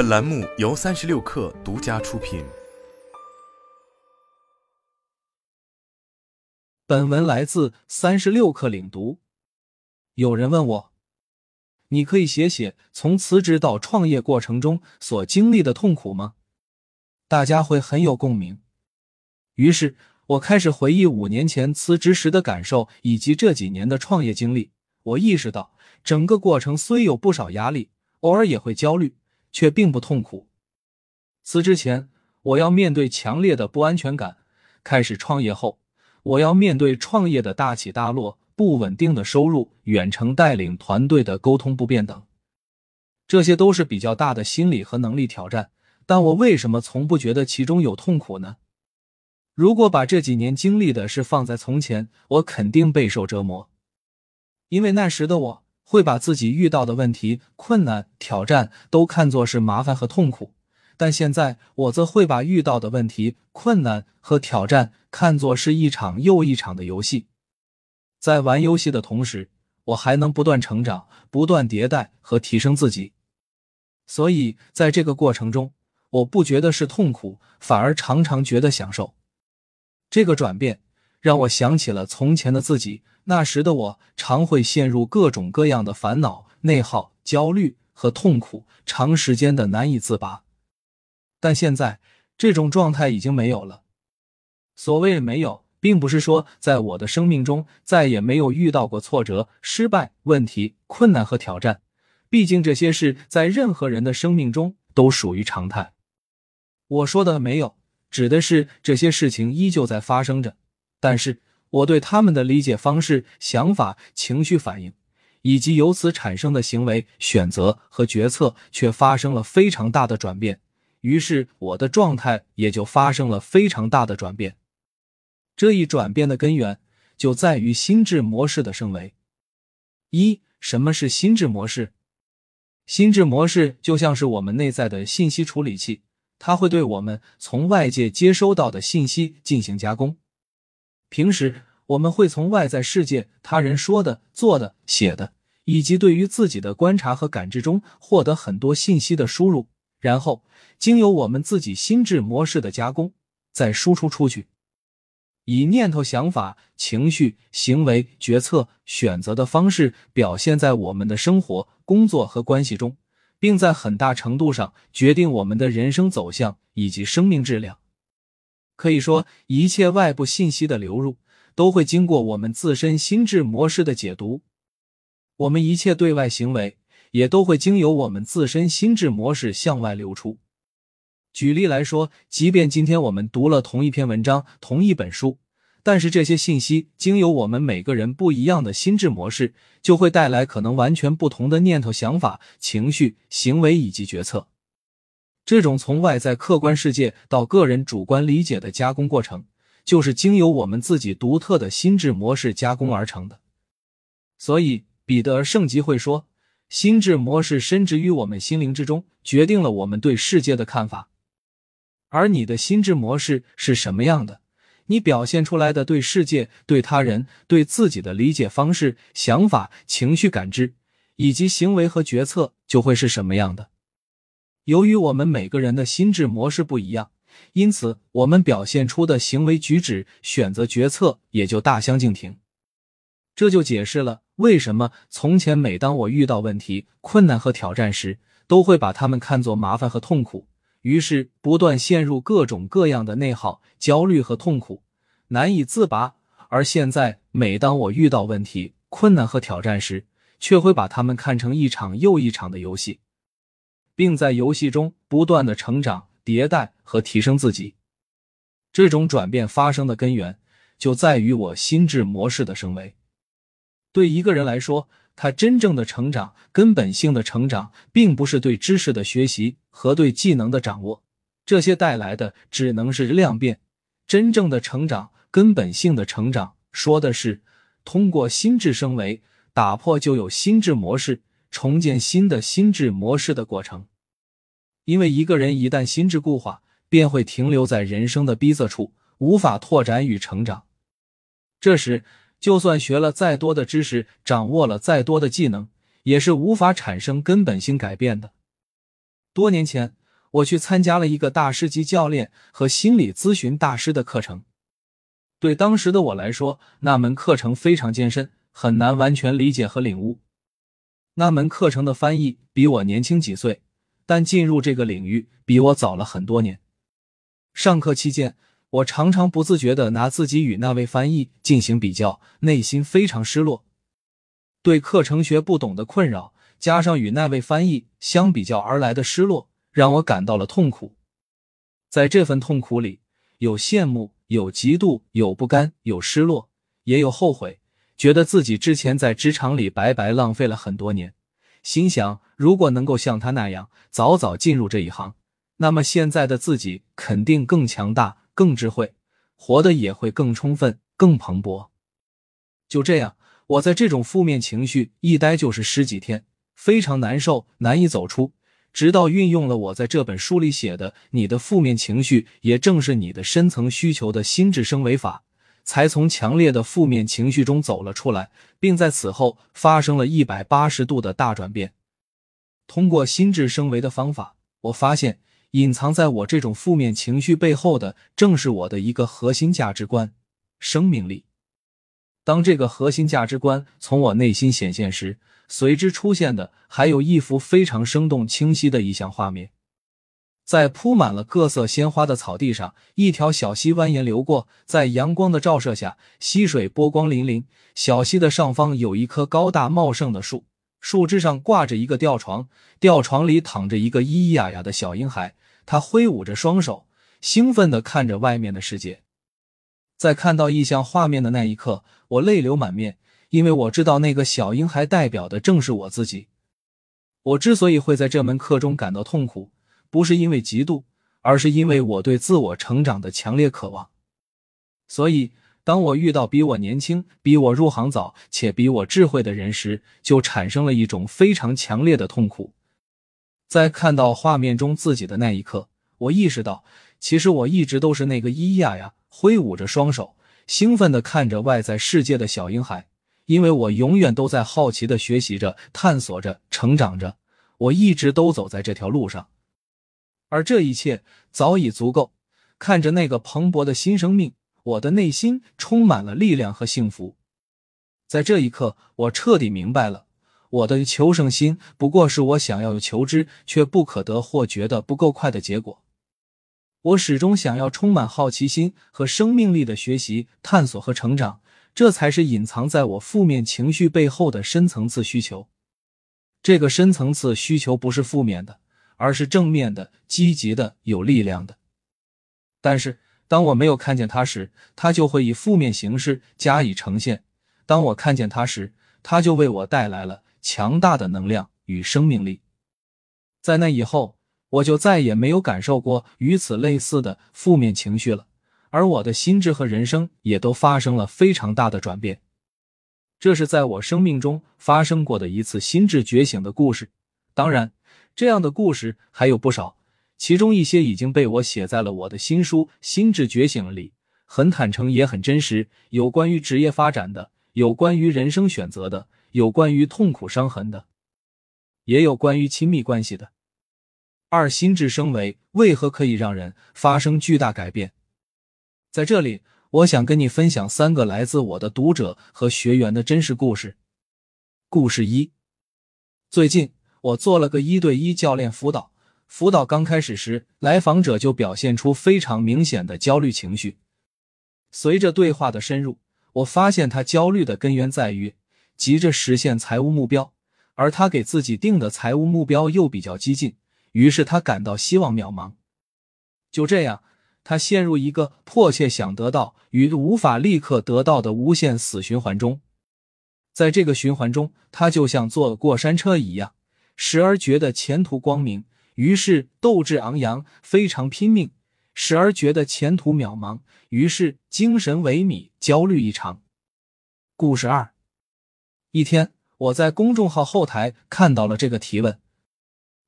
本栏目由三十六氪独家出品。本文来自三十六氪领读。有人问我，你可以写写从辞职到创业过程中所经历的痛苦吗？大家会很有共鸣。于是我开始回忆五年前辞职时的感受，以及这几年的创业经历。我意识到，整个过程虽有不少压力，偶尔也会焦虑，却并不痛苦。辞职前，我要面对强烈的不安全感；开始创业后，我要面对创业的大起大落、不稳定的收入、远程带领团队的沟通不便等。这些都是比较大的心理和能力挑战。但我为什么从不觉得其中有痛苦呢？如果把这几年经历的事放在从前，我肯定备受折磨。因为那时的我会把自己遇到的问题、困难、挑战都看作是麻烦和痛苦，但现在我则会把遇到的问题、困难和挑战看作是一场又一场的游戏。在玩游戏的同时，我还能不断成长、不断迭代和提升自己。所以，在这个过程中，我不觉得是痛苦，反而常常觉得享受。这个转变让我想起了从前的自己。那时的我常会陷入各种各样的烦恼、内耗、焦虑和痛苦，长时间的难以自拔。但现在这种状态已经没有了。所谓没有，并不是说在我的生命中再也没有遇到过挫折、失败、问题、困难和挑战。毕竟这些事在任何人的生命中都属于常态。我说的没有，指的是这些事情依旧在发生着，但是。我对他们的理解方式、想法、情绪反应，以及由此产生的行为选择和决策，却发生了非常大的转变。于是，我的状态也就发生了非常大的转变。这一转变的根源就在于心智模式的升维。一，什么是心智模式？心智模式就像是我们内在的信息处理器，它会对我们从外界接收到的信息进行加工。平时我们会从外在世界、他人说的、做的、写的，以及对于自己的观察和感知中获得很多信息的输入，然后经由我们自己心智模式的加工，再输出出去，以念头、想法、情绪、行为、决策、选择的方式表现在我们的生活、工作和关系中，并在很大程度上决定我们的人生走向以及生命质量。可以说，一切外部信息的流入都会经过我们自身心智模式的解读，我们一切对外行为也都会经由我们自身心智模式向外流出。举例来说，即便今天我们读了同一篇文章、同一本书，但是这些信息经由我们每个人不一样的心智模式，就会带来可能完全不同的念头、想法、情绪、行为以及决策。这种从外在客观世界到个人主观理解的加工过程，就是经由我们自己独特的心智模式加工而成的。所以，彼得圣吉会说，心智模式深植于我们心灵之中，决定了我们对世界的看法。而你的心智模式是什么样的，你表现出来的对世界、对他人、对自己的理解方式、想法、情绪感知以及行为和决策，就会是什么样的。由于我们每个人的心智模式不一样，因此我们表现出的行为举止、选择决策也就大相径庭。这就解释了为什么从前每当我遇到问题、困难和挑战时，都会把他们看作麻烦和痛苦，于是不断陷入各种各样的内耗、焦虑和痛苦，难以自拔。而现在，每当我遇到问题、困难和挑战时，却会把他们看成一场又一场的游戏。并在游戏中不断的成长、迭代和提升自己。这种转变发生的根源就在于我心智模式的升维。对一个人来说，他真正的成长、根本性的成长，并不是对知识的学习和对技能的掌握，这些带来的只能是量变。真正的成长、根本性的成长，说的是通过心智升维，打破旧有心智模式。重建新的心智模式的过程，因为一个人一旦心智固化，便会停留在人生的逼仄处，无法拓展与成长。这时，就算学了再多的知识，掌握了再多的技能，也是无法产生根本性改变的。多年前，我去参加了一个大师级教练和心理咨询大师的课程。对当时的我来说，那门课程非常艰深，很难完全理解和领悟。那门课程的翻译比我年轻几岁，但进入这个领域比我早了很多年。上课期间，我常常不自觉的拿自己与那位翻译进行比较，内心非常失落。对课程学不懂的困扰，加上与那位翻译相比较而来的失落，让我感到了痛苦。在这份痛苦里，有羡慕，有嫉妒，有不甘，有失落，也有后悔，觉得自己之前在职场里白白浪费了很多年。心想，如果能够像他那样早早进入这一行，那么现在的自己肯定更强大、更智慧，活得也会更充分、更蓬勃。就这样。我在这种负面情绪一待就是十几天，非常难受，难以走出。直到运用了我在这本书里写的“你的负面情绪也正是你的深层需求”的心智升维法，才从强烈的负面情绪中走了出来，并在此后发生了一百八十度的大转变。通过心智升维的方法，我发现隐藏在我这种负面情绪背后的，正是我的一个核心价值观——生命力。当这个核心价值观从我内心显现时，随之出现的还有一幅非常生动清晰的意象画面。在铺满了各色鲜花的草地上，一条小溪蜿蜒流过，在阳光的照射下，溪水波光粼粼。小溪的上方有一棵高大茂盛的树，树枝上挂着一个吊床，吊床里躺着一个咿咿呀呀的小婴孩，他挥舞着双手，兴奋地看着外面的世界。在看到意象画面的那一刻，我泪流满面，因为我知道那个小婴孩代表的正是我自己。我之所以会在这门课中感到痛苦，不是因为嫉妒，而是因为我对自我成长的强烈渴望。所以，当我遇到比我年轻、比我入行早且比我智慧的人时，就产生了一种非常强烈的痛苦。在看到画面中自己的那一刻，我意识到，其实我一直都是那个咿呀呀。挥舞着双手，兴奋地看着外在世界的小婴孩，因为我永远都在好奇地学习着、探索着、成长着。我一直都走在这条路上，而这一切早已足够。看着那个蓬勃的新生命，我的内心充满了力量和幸福。在这一刻，我彻底明白了，我的求胜心不过是我想要有求知却不可得或觉得不够快的结果。我始终想要充满好奇心和生命力的学习、探索和成长，这才是隐藏在我负面情绪背后的深层次需求。这个深层次需求不是负面的，而是正面的、积极的、有力量的。但是，当我没有看见它时，它就会以负面形式加以呈现；当我看见它时，它就为我带来了强大的能量与生命力。在那以后。我就再也没有感受过与此类似的负面情绪了，而我的心智和人生也都发生了非常大的转变。这是在我生命中发生过的一次心智觉醒的故事。当然，这样的故事还有不少，其中一些已经被我写在了我的新书《心智觉醒》里，很坦诚也很真实。有关于职业发展的，有关于人生选择的，有关于痛苦伤痕的，也有关于亲密关系的。二心智升维为何可以让人发生巨大改变？在这里，我想跟你分享三个来自我的读者和学员的真实故事。故事一：最近我做了个一对一教练辅导，辅导刚开始时，来访者就表现出非常明显的焦虑情绪。随着对话的深入，我发现他焦虑的根源在于急着实现财务目标，而他给自己定的财务目标又比较激进。于是他感到希望渺茫，就这样，他陷入一个迫切想得到与无法立刻得到的无限死循环中。在这个循环中，他就像坐过山车一样，时而觉得前途光明，于是斗志昂扬，非常拼命；时而觉得前途渺茫，于是精神萎靡，焦虑异常。故事二：一天，我在公众号后台看到了这个提问。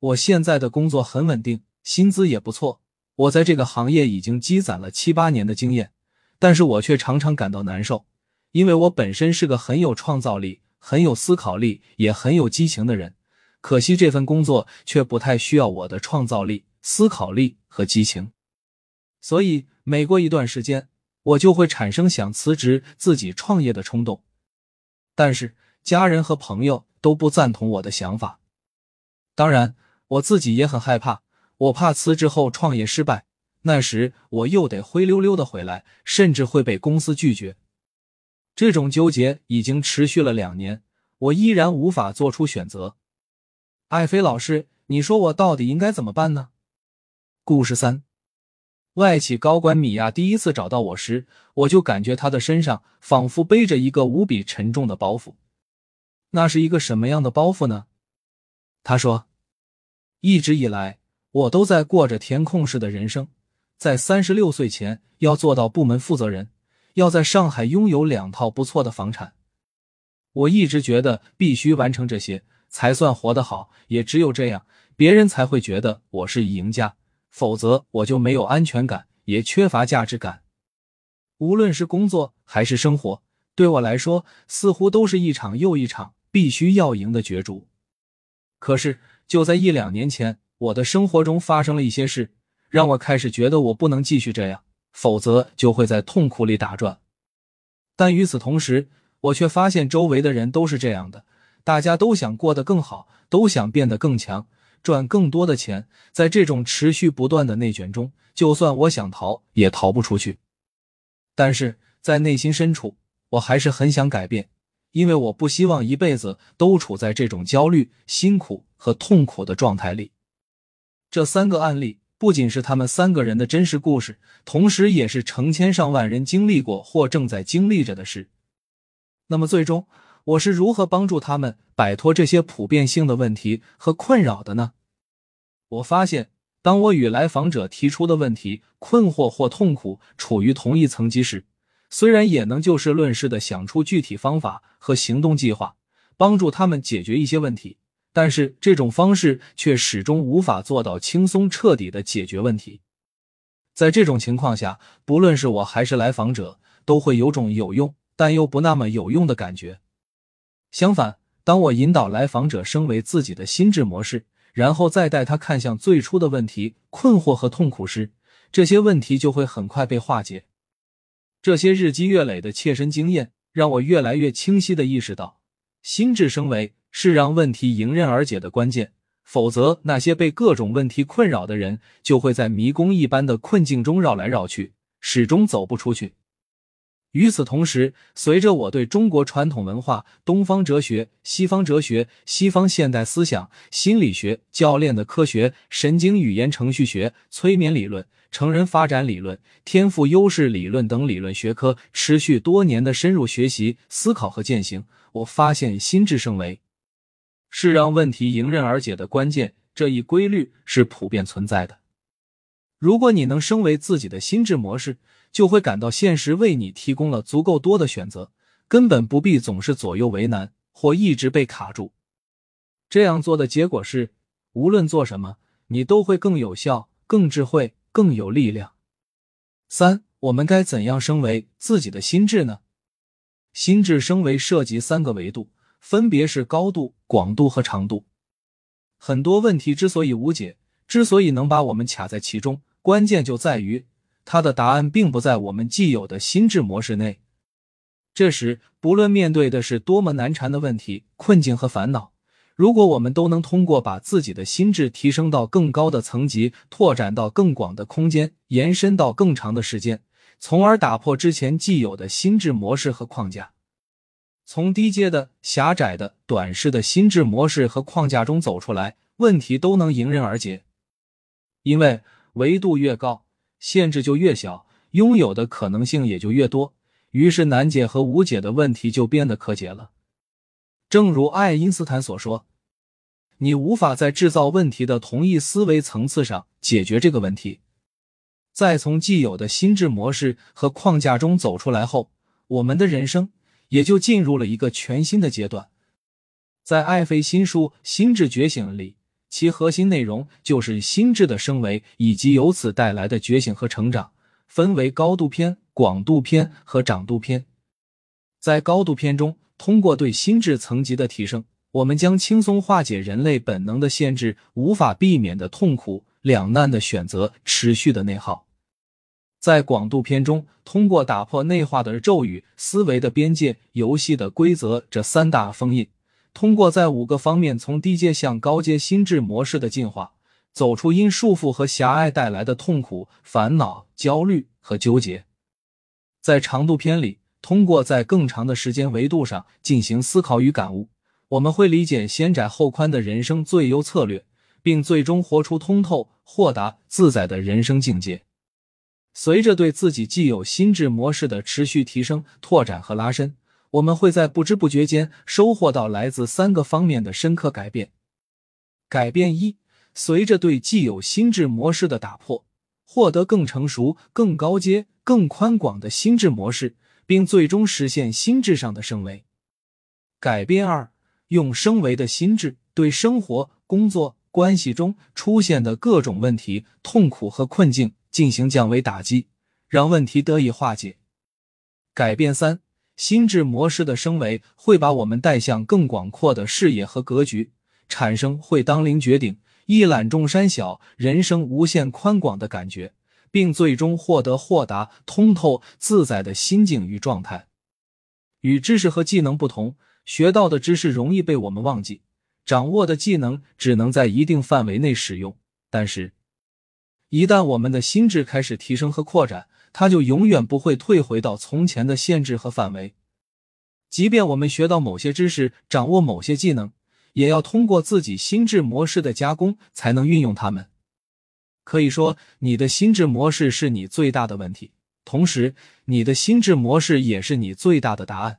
我现在的工作很稳定，薪资也不错。我在这个行业已经积攒了七八年的经验，但是我却常常感到难受，因为我本身是个很有创造力、很有思考力、也很有激情的人。可惜这份工作却不太需要我的创造力、思考力和激情，所以每过一段时间，我就会产生想辞职自己创业的冲动。但是家人和朋友都不赞同我的想法，当然我自己也很害怕，我怕辞职后创业失败，那时我又得灰溜溜的回来，甚至会被公司拒绝。这种纠结已经持续了两年，我依然无法做出选择。艾菲老师，你说我到底应该怎么办呢？故事三，外企高管米娅第一次找到我时，我就感觉她的身上仿佛背着一个无比沉重的包袱。那是一个什么样的包袱呢？她说：“一直以来，我都在过着填空式的人生，在三十六岁前要做到部门负责人。”要在上海拥有两套不错的房产，我一直觉得必须完成这些才算活得好，也只有这样，别人才会觉得我是赢家，否则我就没有安全感，也缺乏价值感。无论是工作还是生活，对我来说似乎都是一场又一场必须要赢的角逐。可是就在一两年前，我的生活中发生了一些事，让我开始觉得我不能继续这样。否则就会在痛苦里打转，但与此同时，我却发现周围的人都是这样的，大家都想过得更好，都想变得更强，赚更多的钱。在这种持续不断的内卷中，就算我想逃，也逃不出去。但是在内心深处，我还是很想改变，因为我不希望一辈子都处在这种焦虑、辛苦和痛苦的状态里。这三个案例。不仅是他们三个人的真实故事，同时也是成千上万人经历过或正在经历着的事。那么，最终我是如何帮助他们摆脱这些普遍性的问题和困扰的呢？我发现，当我与来访者提出的问题、困惑或痛苦处于同一层级时，虽然也能就事论事的想出具体方法和行动计划，帮助他们解决一些问题。但是这种方式却始终无法做到轻松彻底的解决问题。在这种情况下，不论是我还是来访者，都会有种有用但又不那么有用的感觉。相反，当我引导来访者升为自己的心智模式，然后再带他看向最初的问题、困惑和痛苦时，这些问题就会很快被化解。这些日积月累的切身经验，让我越来越清晰的意识到，心智升维。是让问题迎刃而解的关键，否则那些被各种问题困扰的人就会在迷宫一般的困境中绕来绕去，始终走不出去。与此同时，随着我对中国传统文化、东方哲学、西方哲学、西方现代思想、心理学、教练的科学、神经语言程序学、催眠理论、成人发展理论、天赋优势理论等理论学科持续多年的深入学习、思考和践行，我发现心智升维。是让问题迎刃而解的关键，这一规律是普遍存在的。如果你能升为自己的心智模式，就会感到现实为你提供了足够多的选择，根本不必总是左右为难或一直被卡住。这样做的结果是，无论做什么，你都会更有效、更智慧、更有力量。三，我们该怎样升为自己的心智呢？心智升维涉及三个维度。分别是高度、广度和长度。很多问题之所以无解，之所以能把我们卡在其中，关键就在于它的答案并不在我们既有的心智模式内。这时，不论面对的是多么难缠的问题、困境和烦恼，如果我们都能通过把自己的心智提升到更高的层级，拓展到更广的空间，延伸到更长的时间，从而打破之前既有的心智模式和框架。从低阶的、狭窄的、短视的心智模式和框架中走出来，问题都能迎刃而解。因为维度越高，限制就越小，拥有的可能性也就越多，于是难解和无解的问题就变得可解了。正如爱因斯坦所说：“你无法在制造问题的同一思维层次上解决这个问题。”在从既有的心智模式和框架中走出来后，我们的人生。也就进入了一个全新的阶段。在艾菲新书《心智觉醒》里，其核心内容就是心智的升维以及由此带来的觉醒和成长，分为高度篇、广度篇和长度篇。在高度篇中，通过对心智层级的提升，我们将轻松化解人类本能的限制、无法避免的痛苦、两难的选择、持续的内耗。在广度篇中，通过打破内化的咒语、思维的边界、游戏的规则这三大封印，通过在五个方面从低阶向高阶心智模式的进化，走出因束缚和狭隘带来的痛苦、烦恼、焦虑和纠结。在长度篇里，通过在更长的时间维度上进行思考与感悟，我们会理解先窄后宽的人生最优策略，并最终活出通透、豁达、自在的人生境界。随着对自己既有心智模式的持续提升、拓展和拉伸，我们会在不知不觉间收获到来自三个方面的深刻改变。改变一：随着对既有心智模式的打破，获得更成熟、更高阶、更宽广的心智模式，并最终实现心智上的升维。改变二：用升维的心智对生活、工作、关系中出现的各种问题、痛苦和困境。进行降维打击，让问题得以化解。改变三，心智模式的升维会把我们带向更广阔的视野和格局，产生会当凌绝顶、一览众山小、人生无限宽广的感觉，并最终获得豁达、通透、自在的心境与状态。与知识和技能不同，学到的知识容易被我们忘记，掌握的技能只能在一定范围内使用，但是。一旦我们的心智开始提升和扩展，它就永远不会退回到从前的限制和范围。即便我们学到某些知识，掌握某些技能，也要通过自己心智模式的加工才能运用它们。可以说，你的心智模式是你最大的问题，同时，你的心智模式也是你最大的答案。